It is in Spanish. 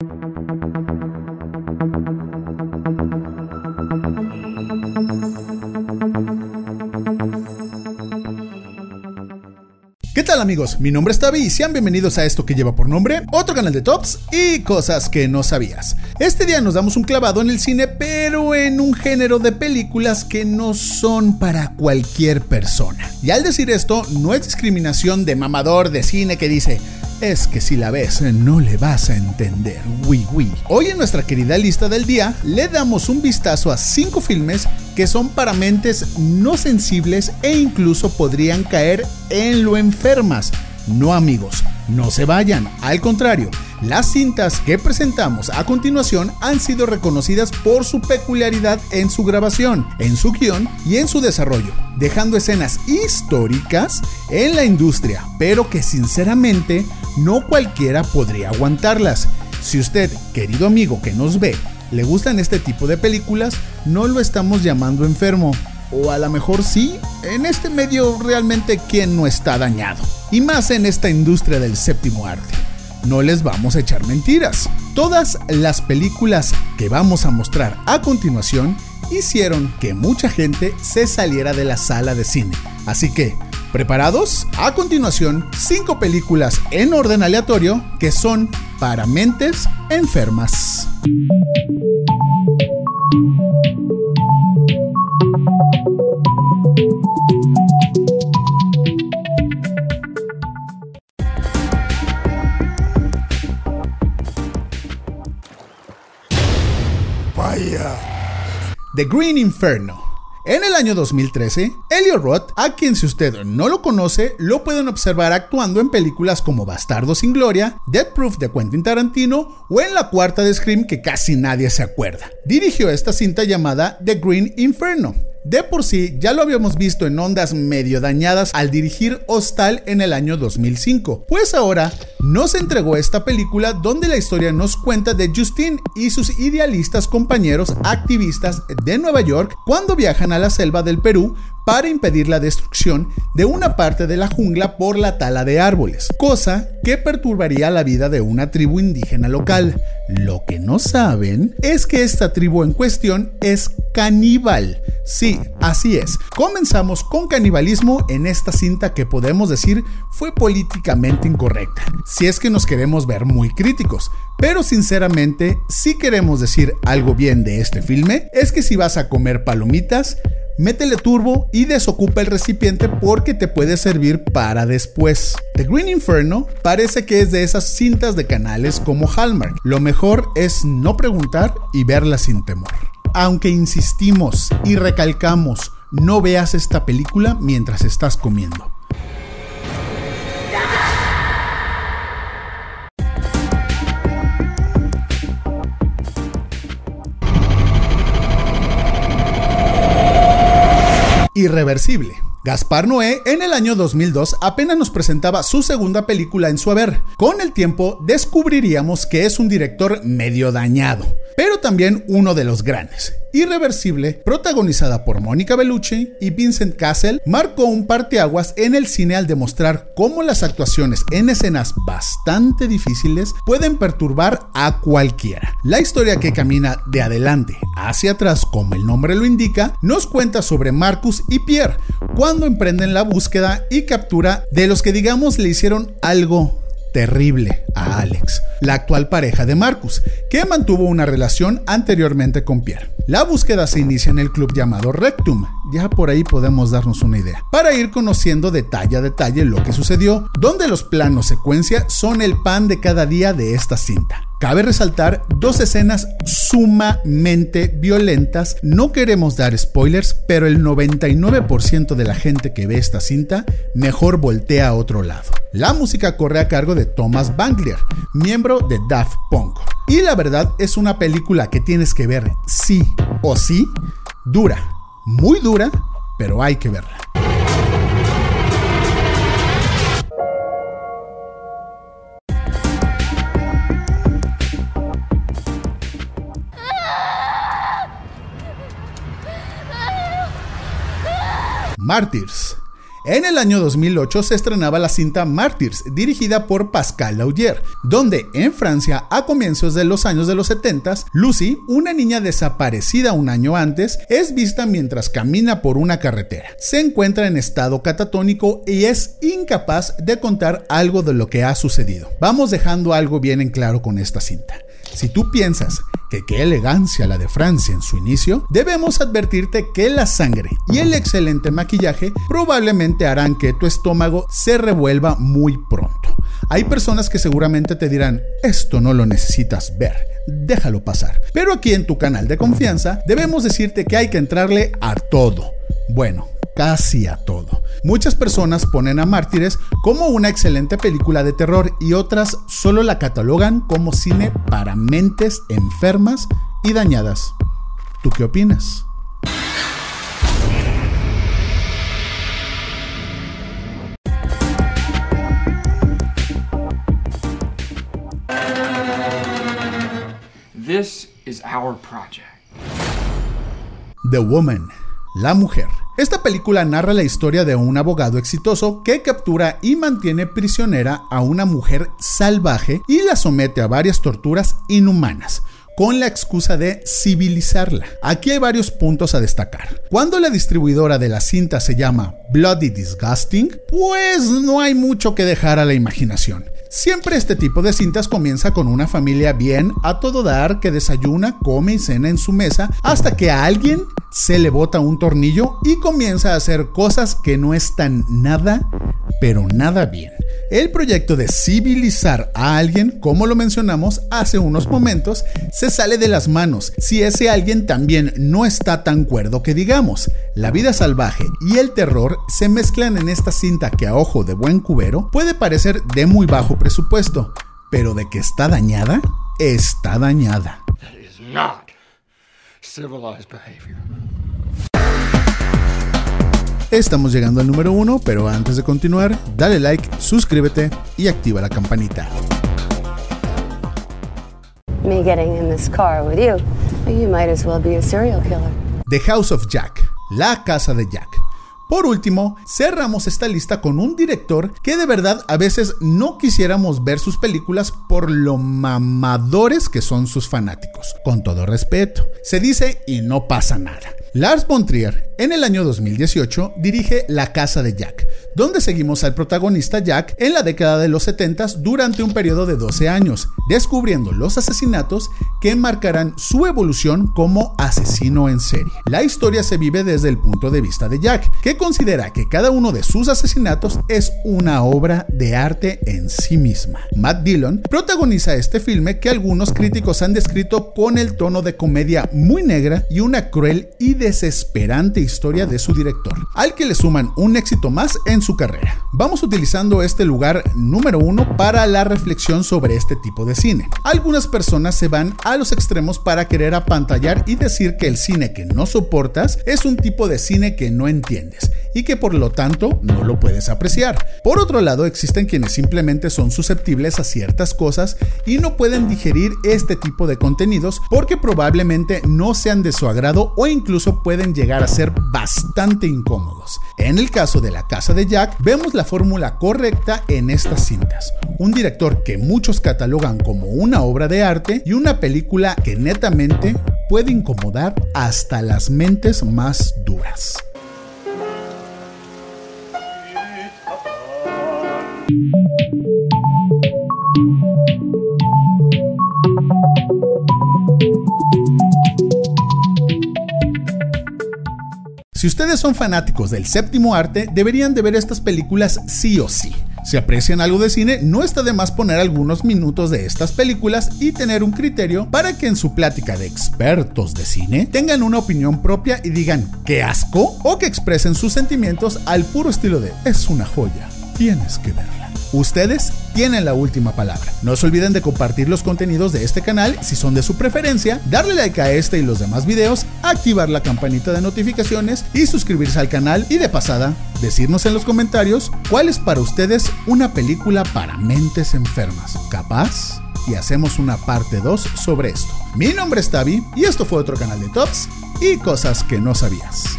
¿Qué tal amigos? Mi nombre es Tavi y sean bienvenidos a esto que lleva por nombre otro canal de tops y cosas que no sabías. Este día nos damos un clavado en el cine, pero en un género de películas que no son para cualquier persona. Y al decir esto, no es discriminación de mamador de cine que dice, es que si la ves no le vas a entender. Wii Wii. Hoy en nuestra querida lista del día le damos un vistazo a 5 filmes que son para mentes no sensibles e incluso podrían caer en lo enfermas. No amigos, no se vayan, al contrario, las cintas que presentamos a continuación han sido reconocidas por su peculiaridad en su grabación, en su guion y en su desarrollo, dejando escenas históricas en la industria, pero que sinceramente no cualquiera podría aguantarlas. Si usted, querido amigo que nos ve, le gustan este tipo de películas, no lo estamos llamando enfermo. O a lo mejor sí, en este medio realmente quien no está dañado. Y más en esta industria del séptimo arte. No les vamos a echar mentiras. Todas las películas que vamos a mostrar a continuación hicieron que mucha gente se saliera de la sala de cine. Así que, ¿preparados? A continuación, 5 películas en orden aleatorio que son para mentes enfermas. The Green Inferno. En el año 2013, Elliot Roth, a quien si usted no lo conoce, lo pueden observar actuando en películas como Bastardo sin Gloria, Death Proof de Quentin Tarantino o en la cuarta de Scream que casi nadie se acuerda. Dirigió esta cinta llamada The Green Inferno, de por sí, ya lo habíamos visto en ondas medio dañadas al dirigir Hostal en el año 2005. Pues ahora nos entregó esta película donde la historia nos cuenta de Justin y sus idealistas compañeros activistas de Nueva York cuando viajan a la selva del Perú para impedir la destrucción de una parte de la jungla por la tala de árboles, cosa que perturbaría la vida de una tribu indígena local. Lo que no saben es que esta tribu en cuestión es caníbal. Sí, así es. Comenzamos con canibalismo en esta cinta que podemos decir fue políticamente incorrecta, si es que nos queremos ver muy críticos. Pero sinceramente, si queremos decir algo bien de este filme, es que si vas a comer palomitas, métele turbo y desocupa el recipiente porque te puede servir para después. The Green Inferno parece que es de esas cintas de canales como Hallmark. Lo mejor es no preguntar y verla sin temor. Aunque insistimos y recalcamos, no veas esta película mientras estás comiendo. Irreversible. Gaspar Noé en el año 2002 apenas nos presentaba su segunda película en su haber. Con el tiempo descubriríamos que es un director medio dañado, pero también uno de los grandes. Irreversible, protagonizada por Mónica Bellucci y Vincent Cassel, marcó un parteaguas en el cine al demostrar cómo las actuaciones en escenas bastante difíciles pueden perturbar a cualquiera. La historia que camina de adelante hacia atrás, como el nombre lo indica, nos cuenta sobre Marcus y Pierre cuando emprenden la búsqueda y captura de los que digamos le hicieron algo terrible a Alex, la actual pareja de Marcus, que mantuvo una relación anteriormente con Pierre. La búsqueda se inicia en el club llamado Rectum, ya por ahí podemos darnos una idea, para ir conociendo detalle a detalle lo que sucedió, donde los planos secuencia son el pan de cada día de esta cinta. Cabe resaltar dos escenas sumamente violentas. No queremos dar spoilers, pero el 99% de la gente que ve esta cinta mejor voltea a otro lado. La música corre a cargo de Thomas Banglier, miembro de Daft Punk. Y la verdad es una película que tienes que ver sí o sí. Dura, muy dura, pero hay que verla. Martyrs. En el año 2008 se estrenaba la cinta Martyrs, dirigida por Pascal Laugier, donde en Francia, a comienzos de los años de los 70, Lucy, una niña desaparecida un año antes, es vista mientras camina por una carretera. Se encuentra en estado catatónico y es incapaz de contar algo de lo que ha sucedido. Vamos dejando algo bien en claro con esta cinta. Si tú piensas que qué elegancia la de Francia en su inicio, debemos advertirte que la sangre y el excelente maquillaje probablemente harán que tu estómago se revuelva muy pronto. Hay personas que seguramente te dirán, esto no lo necesitas ver, déjalo pasar. Pero aquí en tu canal de confianza debemos decirte que hay que entrarle a todo. Bueno, casi a todo. Muchas personas ponen a Mártires como una excelente película de terror y otras solo la catalogan como cine para mentes enfermas y dañadas. ¿Tú qué opinas? This is our project. The Woman, la mujer. Esta película narra la historia de un abogado exitoso que captura y mantiene prisionera a una mujer salvaje y la somete a varias torturas inhumanas con la excusa de civilizarla. Aquí hay varios puntos a destacar. Cuando la distribuidora de la cinta se llama Bloody Disgusting, pues no hay mucho que dejar a la imaginación. Siempre este tipo de cintas comienza con una familia bien a todo dar que desayuna, come y cena en su mesa hasta que a alguien se le bota un tornillo y comienza a hacer cosas que no están nada, pero nada bien. El proyecto de civilizar a alguien, como lo mencionamos hace unos momentos, se sale de las manos si ese alguien también no está tan cuerdo que digamos. La vida salvaje y el terror se mezclan en esta cinta que a ojo de buen cubero puede parecer de muy bajo presupuesto, pero de que está dañada, está dañada. Estamos llegando al número uno, pero antes de continuar, dale like, suscríbete y activa la campanita. Me getting in this car with you, you might as well be a serial killer. The House of Jack, la casa de Jack. Por último, cerramos esta lista con un director que de verdad a veces no quisiéramos ver sus películas por lo mamadores que son sus fanáticos. Con todo respeto, se dice y no pasa nada. Lars von Trier, en el año 2018, dirige La Casa de Jack, donde seguimos al protagonista Jack en la década de los 70 durante un periodo de 12 años, descubriendo los asesinatos que marcarán su evolución como asesino en serie. La historia se vive desde el punto de vista de Jack, que considera que cada uno de sus asesinatos es una obra de arte en sí misma. Matt Dillon protagoniza este filme que algunos críticos han descrito con el tono de comedia muy negra y una cruel y desesperante historia de su director, al que le suman un éxito más en su carrera. Vamos utilizando este lugar número uno para la reflexión sobre este tipo de cine. Algunas personas se van a los extremos para querer apantallar y decir que el cine que no soportas es un tipo de cine que no entiendes y que por lo tanto no lo puedes apreciar. Por otro lado, existen quienes simplemente son susceptibles a ciertas cosas y no pueden digerir este tipo de contenidos porque probablemente no sean de su agrado o pueden llegar a ser bastante incómodos. En el caso de la casa de Jack, vemos la fórmula correcta en estas cintas. Un director que muchos catalogan como una obra de arte y una película que netamente puede incomodar hasta las mentes más duras. Si ustedes son fanáticos del séptimo arte, deberían de ver estas películas sí o sí. Si aprecian algo de cine, no está de más poner algunos minutos de estas películas y tener un criterio para que en su plática de expertos de cine tengan una opinión propia y digan qué asco o que expresen sus sentimientos al puro estilo de es una joya, tienes que verla. Ustedes tienen la última palabra. No se olviden de compartir los contenidos de este canal si son de su preferencia, darle like a este y los demás videos, activar la campanita de notificaciones y suscribirse al canal y de pasada decirnos en los comentarios cuál es para ustedes una película para mentes enfermas. ¿Capaz? Y hacemos una parte 2 sobre esto. Mi nombre es Tavi y esto fue otro canal de Tops y cosas que no sabías.